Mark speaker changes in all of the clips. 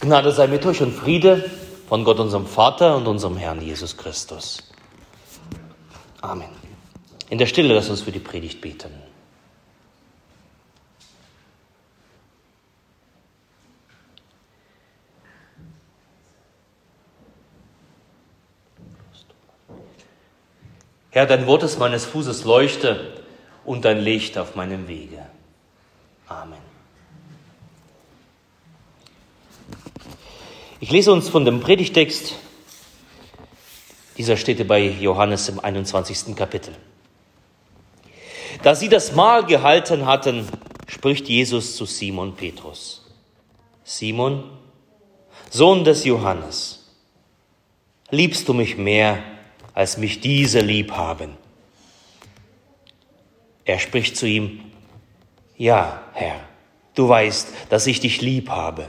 Speaker 1: Gnade sei mit euch und Friede von Gott, unserem Vater und unserem Herrn Jesus Christus. Amen. In der Stille lass uns für die Predigt beten. Herr, dein Wort ist meines Fußes Leuchte und dein Licht auf meinem Wege. Amen. Ich lese uns von dem Predigtext. Dieser steht bei Johannes im 21. Kapitel. Da sie das Mahl gehalten hatten, spricht Jesus zu Simon Petrus. Simon, Sohn des Johannes, liebst du mich mehr, als mich diese lieb haben? Er spricht zu ihm, Ja, Herr, du weißt, dass ich dich lieb habe.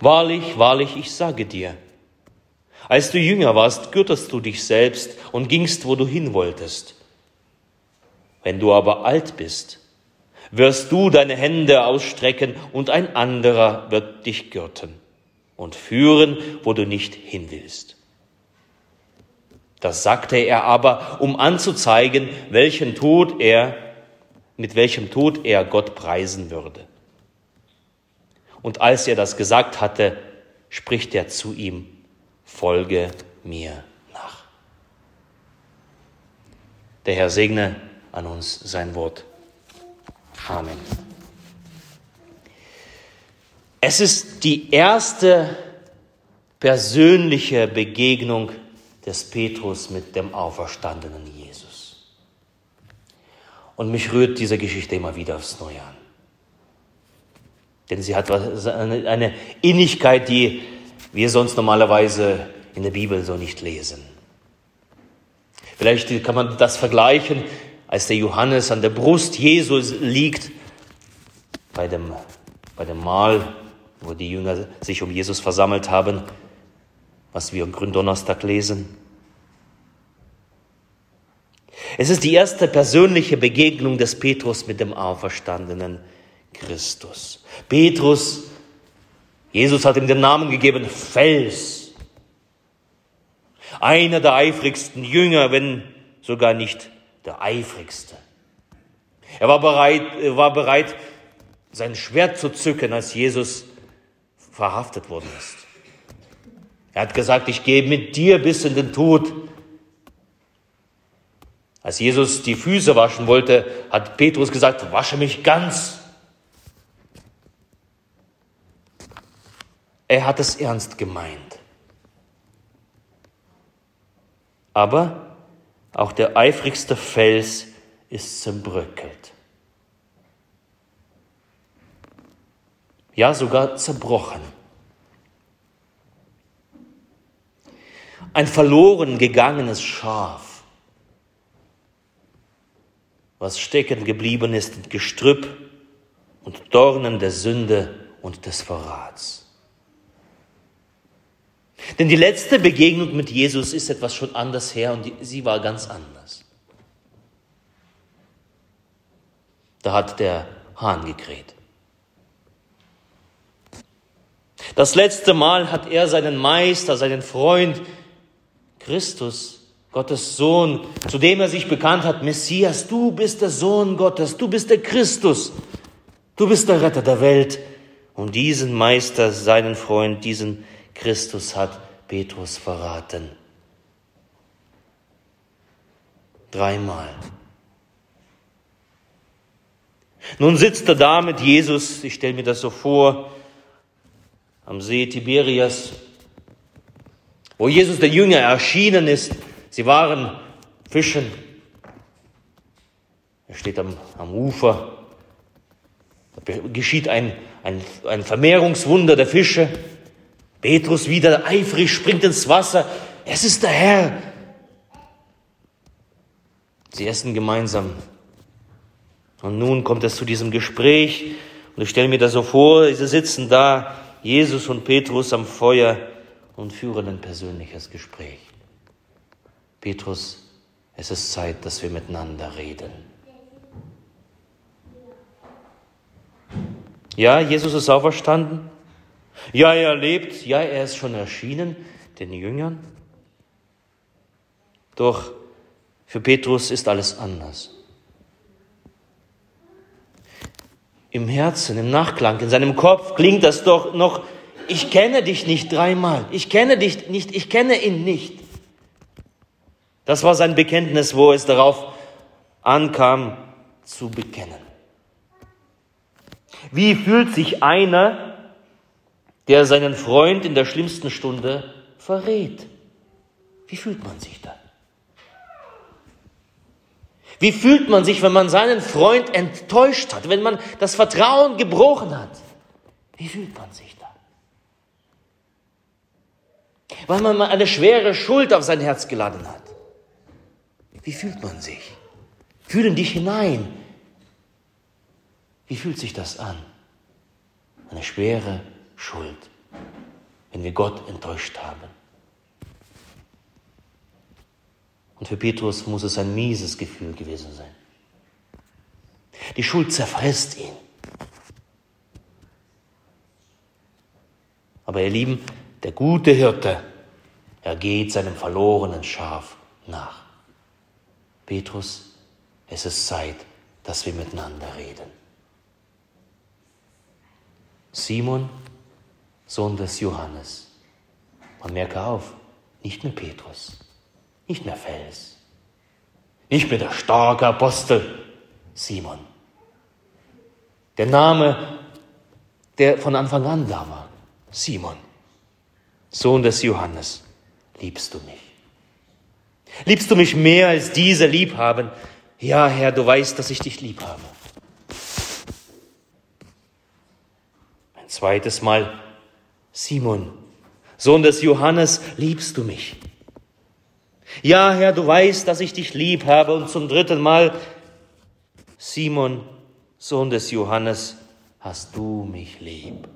Speaker 1: Wahrlich, wahrlich, ich sage dir, als du jünger warst, gürtest du dich selbst und gingst, wo du hin wolltest. Wenn du aber alt bist, wirst du deine Hände ausstrecken und ein anderer wird dich gürten und führen, wo du nicht hin willst. Das sagte er aber, um anzuzeigen, welchen Tod er, mit welchem Tod er Gott preisen würde. Und als er das gesagt hatte, spricht er zu ihm, folge mir nach. Der Herr segne an uns sein Wort. Amen. Es ist die erste persönliche Begegnung des Petrus mit dem auferstandenen Jesus. Und mich rührt diese Geschichte immer wieder aufs Neue an. Denn sie hat eine Innigkeit, die wir sonst normalerweise in der Bibel so nicht lesen. Vielleicht kann man das vergleichen, als der Johannes an der Brust Jesus liegt, bei dem, bei dem Mahl, wo die Jünger sich um Jesus versammelt haben, was wir am Gründonnerstag lesen. Es ist die erste persönliche Begegnung des Petrus mit dem Auferstandenen Christus. Petrus, Jesus hat ihm den Namen gegeben, Fels. Einer der eifrigsten Jünger, wenn sogar nicht der eifrigste. Er war bereit, er war bereit, sein Schwert zu zücken, als Jesus verhaftet worden ist. Er hat gesagt, ich gehe mit dir bis in den Tod. Als Jesus die Füße waschen wollte, hat Petrus gesagt, wasche mich ganz. Er hat es ernst gemeint. Aber auch der eifrigste Fels ist zerbröckelt. Ja, sogar zerbrochen. Ein verloren gegangenes Schaf, was stecken geblieben ist in Gestrüpp und Dornen der Sünde und des Verrats. Denn die letzte Begegnung mit Jesus ist etwas schon anders her und sie war ganz anders. Da hat der Hahn gekräht. Das letzte Mal hat er seinen Meister, seinen Freund Christus, Gottes Sohn, zu dem er sich bekannt hat, Messias, du bist der Sohn Gottes, du bist der Christus, Du bist der Retter der Welt. Und diesen Meister, seinen Freund, diesen Christus hat Petrus verraten. Dreimal. Nun sitzt er da mit Jesus, ich stelle mir das so vor, am See Tiberias, wo Jesus der Jünger erschienen ist. Sie waren fischen. Er steht am, am Ufer. Da geschieht ein, ein, ein Vermehrungswunder der Fische. Petrus wieder eifrig springt ins Wasser. Es ist der Herr. Sie essen gemeinsam. Und nun kommt es zu diesem Gespräch. Und ich stelle mir das so vor, sie sitzen da, Jesus und Petrus am Feuer und führen ein persönliches Gespräch. Petrus, es ist Zeit, dass wir miteinander reden. Ja, Jesus ist auferstanden. Ja, er lebt. Ja, er ist schon erschienen den Jüngern. Doch für Petrus ist alles anders. Im Herzen, im Nachklang, in seinem Kopf klingt das doch noch, ich kenne dich nicht dreimal, ich kenne dich nicht, ich kenne ihn nicht. Das war sein Bekenntnis, wo es darauf ankam, zu bekennen. Wie fühlt sich einer, der seinen Freund in der schlimmsten Stunde verrät? Wie fühlt man sich da? Wie fühlt man sich, wenn man seinen Freund enttäuscht hat, wenn man das Vertrauen gebrochen hat? Wie fühlt man sich da? Weil man mal eine schwere Schuld auf sein Herz geladen hat. Wie fühlt man sich? Fühlen dich hinein. Wie fühlt sich das an? Eine schwere Schuld, wenn wir Gott enttäuscht haben. Und für Petrus muss es ein mieses Gefühl gewesen sein. Die Schuld zerfrisst ihn. Aber ihr Lieben, der gute Hirte, er geht seinem verlorenen Schaf nach. Petrus, es ist Zeit, dass wir miteinander reden. Simon, Sohn des Johannes. Man merke auf, nicht mehr Petrus nicht mehr Fels, nicht mehr der starke Apostel Simon. Der Name, der von Anfang an da war, Simon, Sohn des Johannes, liebst du mich? Liebst du mich mehr als diese lieb haben? Ja, Herr, du weißt, dass ich dich lieb habe. Ein zweites Mal, Simon, Sohn des Johannes, liebst du mich? Ja, Herr, du weißt, dass ich dich lieb habe. Und zum dritten Mal, Simon, Sohn des Johannes, hast du mich lieb.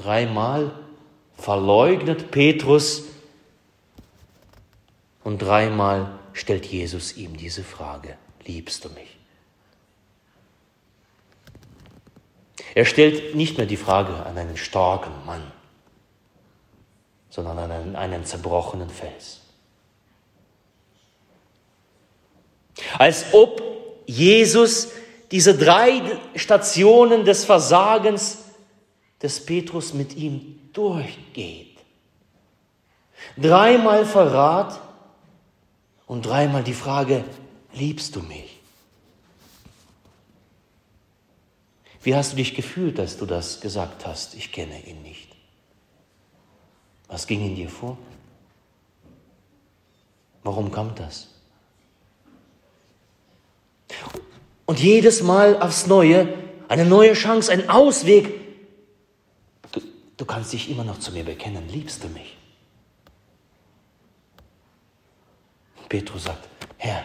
Speaker 1: Dreimal verleugnet Petrus und dreimal stellt Jesus ihm diese Frage, liebst du mich? Er stellt nicht mehr die Frage an einen starken Mann, sondern an einen, einen zerbrochenen Fels. Als ob Jesus diese drei Stationen des Versagens des Petrus mit ihm durchgeht. Dreimal Verrat und dreimal die Frage, liebst du mich? Wie hast du dich gefühlt, als du das gesagt hast? Ich kenne ihn nicht. Was ging in dir vor? Warum kam das? Und jedes Mal aufs Neue eine neue Chance, ein Ausweg. Du, du kannst dich immer noch zu mir bekennen. Liebst du mich? Petrus sagt, Herr,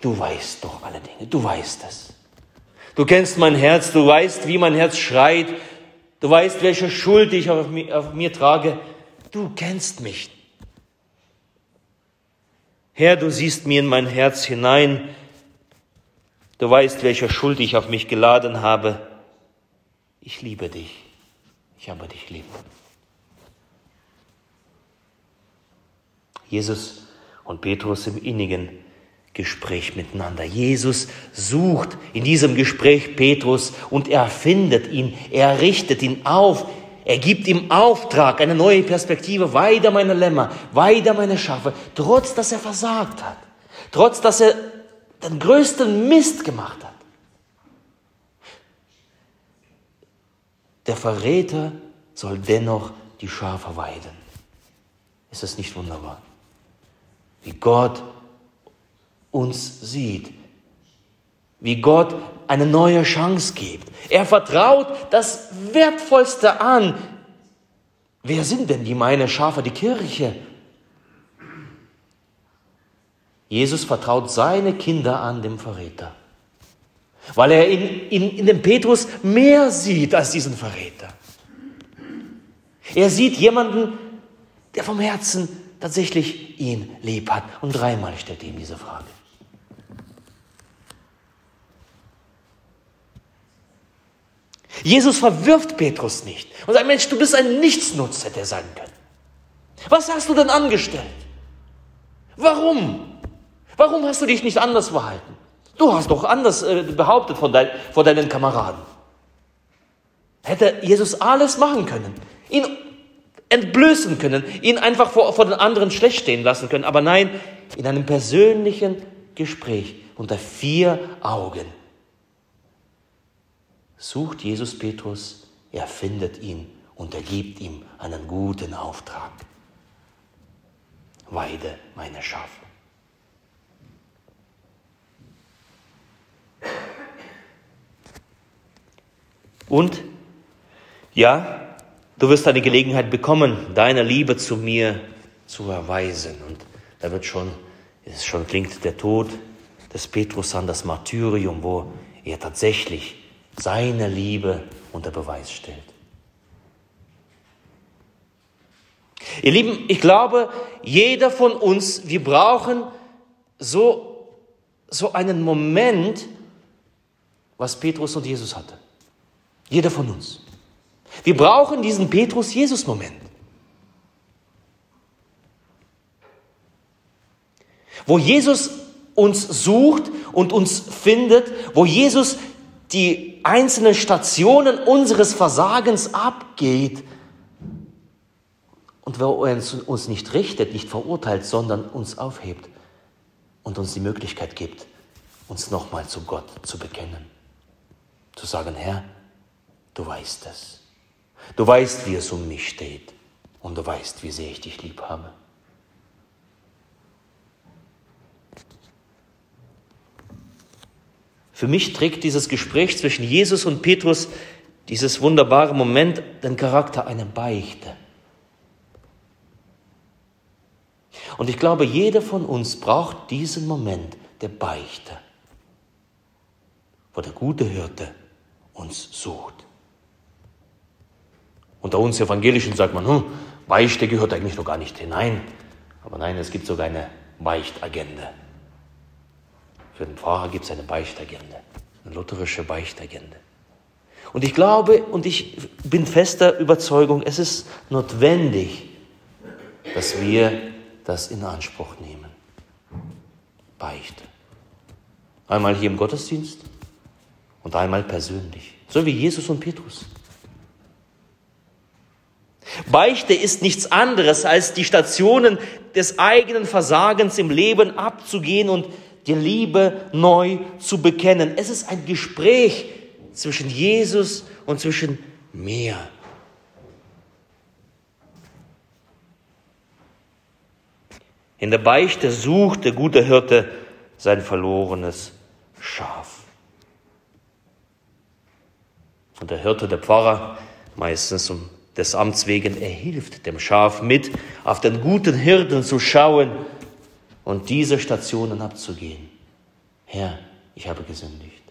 Speaker 1: du weißt doch alle Dinge, du weißt es. Du kennst mein Herz, du weißt, wie mein Herz schreit, Du weißt, welche Schuld ich auf mir, auf mir trage. Du kennst mich. Herr, du siehst mir in mein Herz hinein. Du weißt, welche Schuld ich auf mich geladen habe. Ich liebe dich. Ich habe dich lieb. Jesus und Petrus im innigen Gespräch miteinander. Jesus sucht in diesem Gespräch Petrus und er findet ihn, er richtet ihn auf, er gibt ihm Auftrag, eine neue Perspektive, weiter meine Lämmer, weiter meine Schafe, trotz dass er versagt hat, trotz dass er den größten Mist gemacht hat. Der Verräter soll dennoch die Schafe weiden. Ist das nicht wunderbar? Wie Gott uns sieht, wie Gott eine neue Chance gibt. Er vertraut das Wertvollste an. Wer sind denn die meine Schafe? Die Kirche. Jesus vertraut seine Kinder an dem Verräter, weil er in, in, in dem Petrus mehr sieht als diesen Verräter. Er sieht jemanden, der vom Herzen tatsächlich ihn lieb hat. Und dreimal stellt ihm diese Frage. Jesus verwirft Petrus nicht und sagt, Mensch, du bist ein Nichtsnutz, hätte er sagen können. Was hast du denn angestellt? Warum? Warum hast du dich nicht anders verhalten? Du hast doch anders äh, behauptet von dein, vor deinen Kameraden. Hätte Jesus alles machen können, ihn entblößen können, ihn einfach vor, vor den anderen schlecht stehen lassen können. Aber nein, in einem persönlichen Gespräch unter vier Augen sucht Jesus Petrus, er findet ihn und er gibt ihm einen guten Auftrag. Weide meine Schafe. Und ja, du wirst eine Gelegenheit bekommen, deine Liebe zu mir zu erweisen. Und da wird schon, es schon klingt der Tod des Petrus an das Martyrium, wo er tatsächlich seine Liebe unter Beweis stellt. Ihr Lieben, ich glaube, jeder von uns, wir brauchen so, so einen Moment, was Petrus und Jesus hatte. Jeder von uns. Wir brauchen diesen Petrus-Jesus-Moment. Wo Jesus uns sucht und uns findet, wo Jesus die einzelnen Stationen unseres Versagens abgeht und wo er uns nicht richtet, nicht verurteilt, sondern uns aufhebt und uns die Möglichkeit gibt, uns nochmal zu Gott zu bekennen. Zu sagen, Herr, du weißt es. Du weißt, wie es um mich steht. Und du weißt, wie sehr ich dich lieb habe. Für mich trägt dieses Gespräch zwischen Jesus und Petrus, dieses wunderbare Moment, den Charakter einer Beichte. Und ich glaube, jeder von uns braucht diesen Moment der Beichte, wo der gute Hirte uns sucht. Unter uns Evangelischen sagt man, hm, Beichte gehört eigentlich noch gar nicht hinein. Aber nein, es gibt sogar eine Beichtagenda. Für den Pfarrer gibt es eine Beichtagenda, eine lutherische Beichtagenda. Und ich glaube und ich bin fester Überzeugung, es ist notwendig, dass wir das in Anspruch nehmen. Beichte. Einmal hier im Gottesdienst und einmal persönlich. So wie Jesus und Petrus. Beichte ist nichts anderes, als die Stationen des eigenen Versagens im Leben abzugehen und die Liebe neu zu bekennen. Es ist ein Gespräch zwischen Jesus und zwischen mir. In der Beichte sucht der gute Hirte sein verlorenes Schaf. Und der Hirte, der Pfarrer, meistens um des Amts wegen, er hilft dem Schaf mit, auf den guten Hirten zu schauen und diese Stationen abzugehen. Herr, ich habe gesündigt.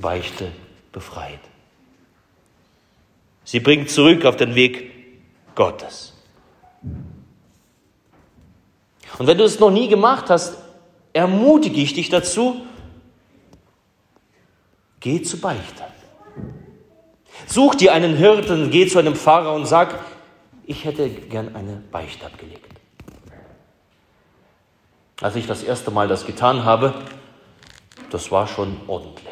Speaker 1: Beichte befreit. Sie bringt zurück auf den Weg Gottes. Und wenn du es noch nie gemacht hast, ermutige ich dich dazu, geh zu Beichte. Such dir einen Hirten, geh zu einem Pfarrer und sag, ich hätte gern eine Beichte abgelegt. Als ich das erste Mal das getan habe, das war schon ordentlich.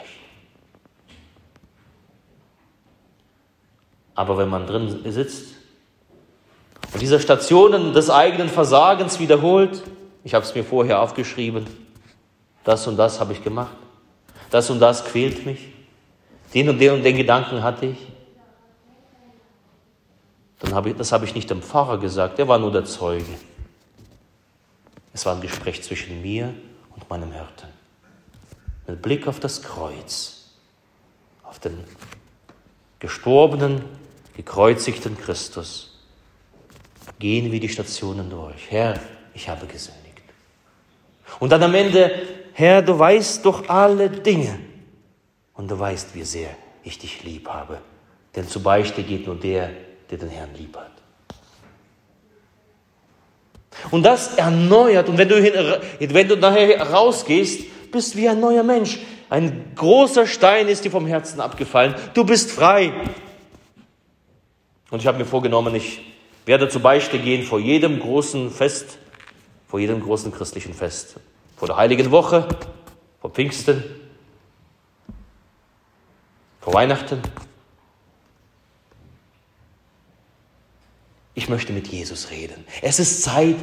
Speaker 1: Aber wenn man drin sitzt und diese Stationen des eigenen Versagens wiederholt, ich habe es mir vorher aufgeschrieben, das und das habe ich gemacht, das und das quält mich, den und den und den Gedanken hatte ich, dann habe ich, das habe ich nicht dem Pfarrer gesagt, der war nur der Zeuge. Es war ein Gespräch zwischen mir und meinem Hirten. Mit Blick auf das Kreuz, auf den gestorbenen, gekreuzigten Christus, gehen wir die Stationen durch. Herr, ich habe gesündigt. Und dann am Ende, Herr, du weißt doch alle Dinge. Und du weißt, wie sehr ich dich lieb habe. Denn zu Beichte geht nur der, der den Herrn lieb hat. Und das erneuert. Und wenn du, hin, wenn du nachher rausgehst, bist wie ein neuer Mensch. Ein großer Stein ist dir vom Herzen abgefallen. Du bist frei. Und ich habe mir vorgenommen, ich werde zur Beichte gehen vor jedem großen Fest, vor jedem großen christlichen Fest. Vor der Heiligen Woche, vor Pfingsten, vor Weihnachten. Ich möchte mit Jesus reden. Es ist Zeit,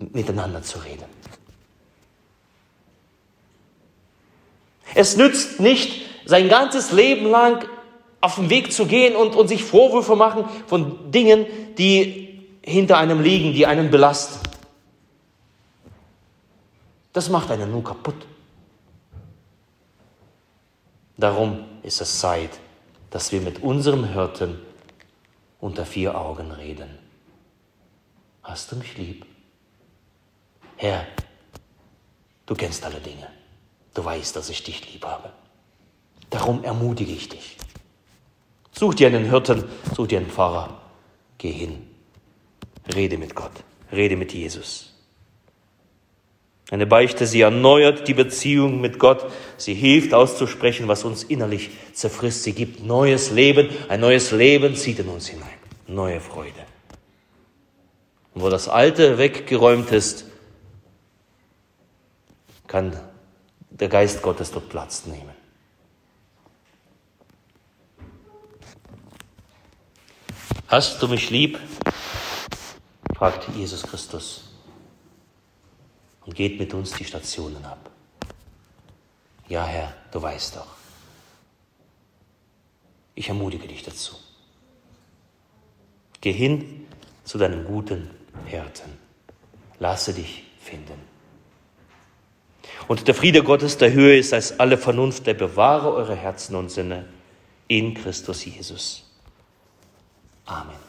Speaker 1: miteinander zu reden. Es nützt nicht, sein ganzes Leben lang auf dem Weg zu gehen und, und sich Vorwürfe machen von Dingen, die hinter einem liegen, die einen belasten. Das macht einen nur kaputt. Darum ist es Zeit, dass wir mit unserem Hirten unter vier Augen reden. Hast du mich lieb? Herr, du kennst alle Dinge. Du weißt, dass ich dich lieb habe. Darum ermutige ich dich. Such dir einen Hirten, such dir einen Pfarrer. Geh hin. Rede mit Gott. Rede mit Jesus. Eine Beichte, sie erneuert die Beziehung mit Gott. Sie hilft auszusprechen, was uns innerlich zerfrisst. Sie gibt neues Leben. Ein neues Leben zieht in uns hinein. Neue Freude. Und wo das Alte weggeräumt ist, kann der Geist Gottes dort Platz nehmen. Hast du mich lieb? fragte Jesus Christus und geht mit uns die Stationen ab. Ja, Herr, du weißt doch. Ich ermutige dich dazu. Geh hin zu deinem guten Hirten. Lasse dich finden. Und der Friede Gottes, der höher ist als alle Vernunft, der bewahre eure Herzen und Sinne in Christus Jesus. Amen.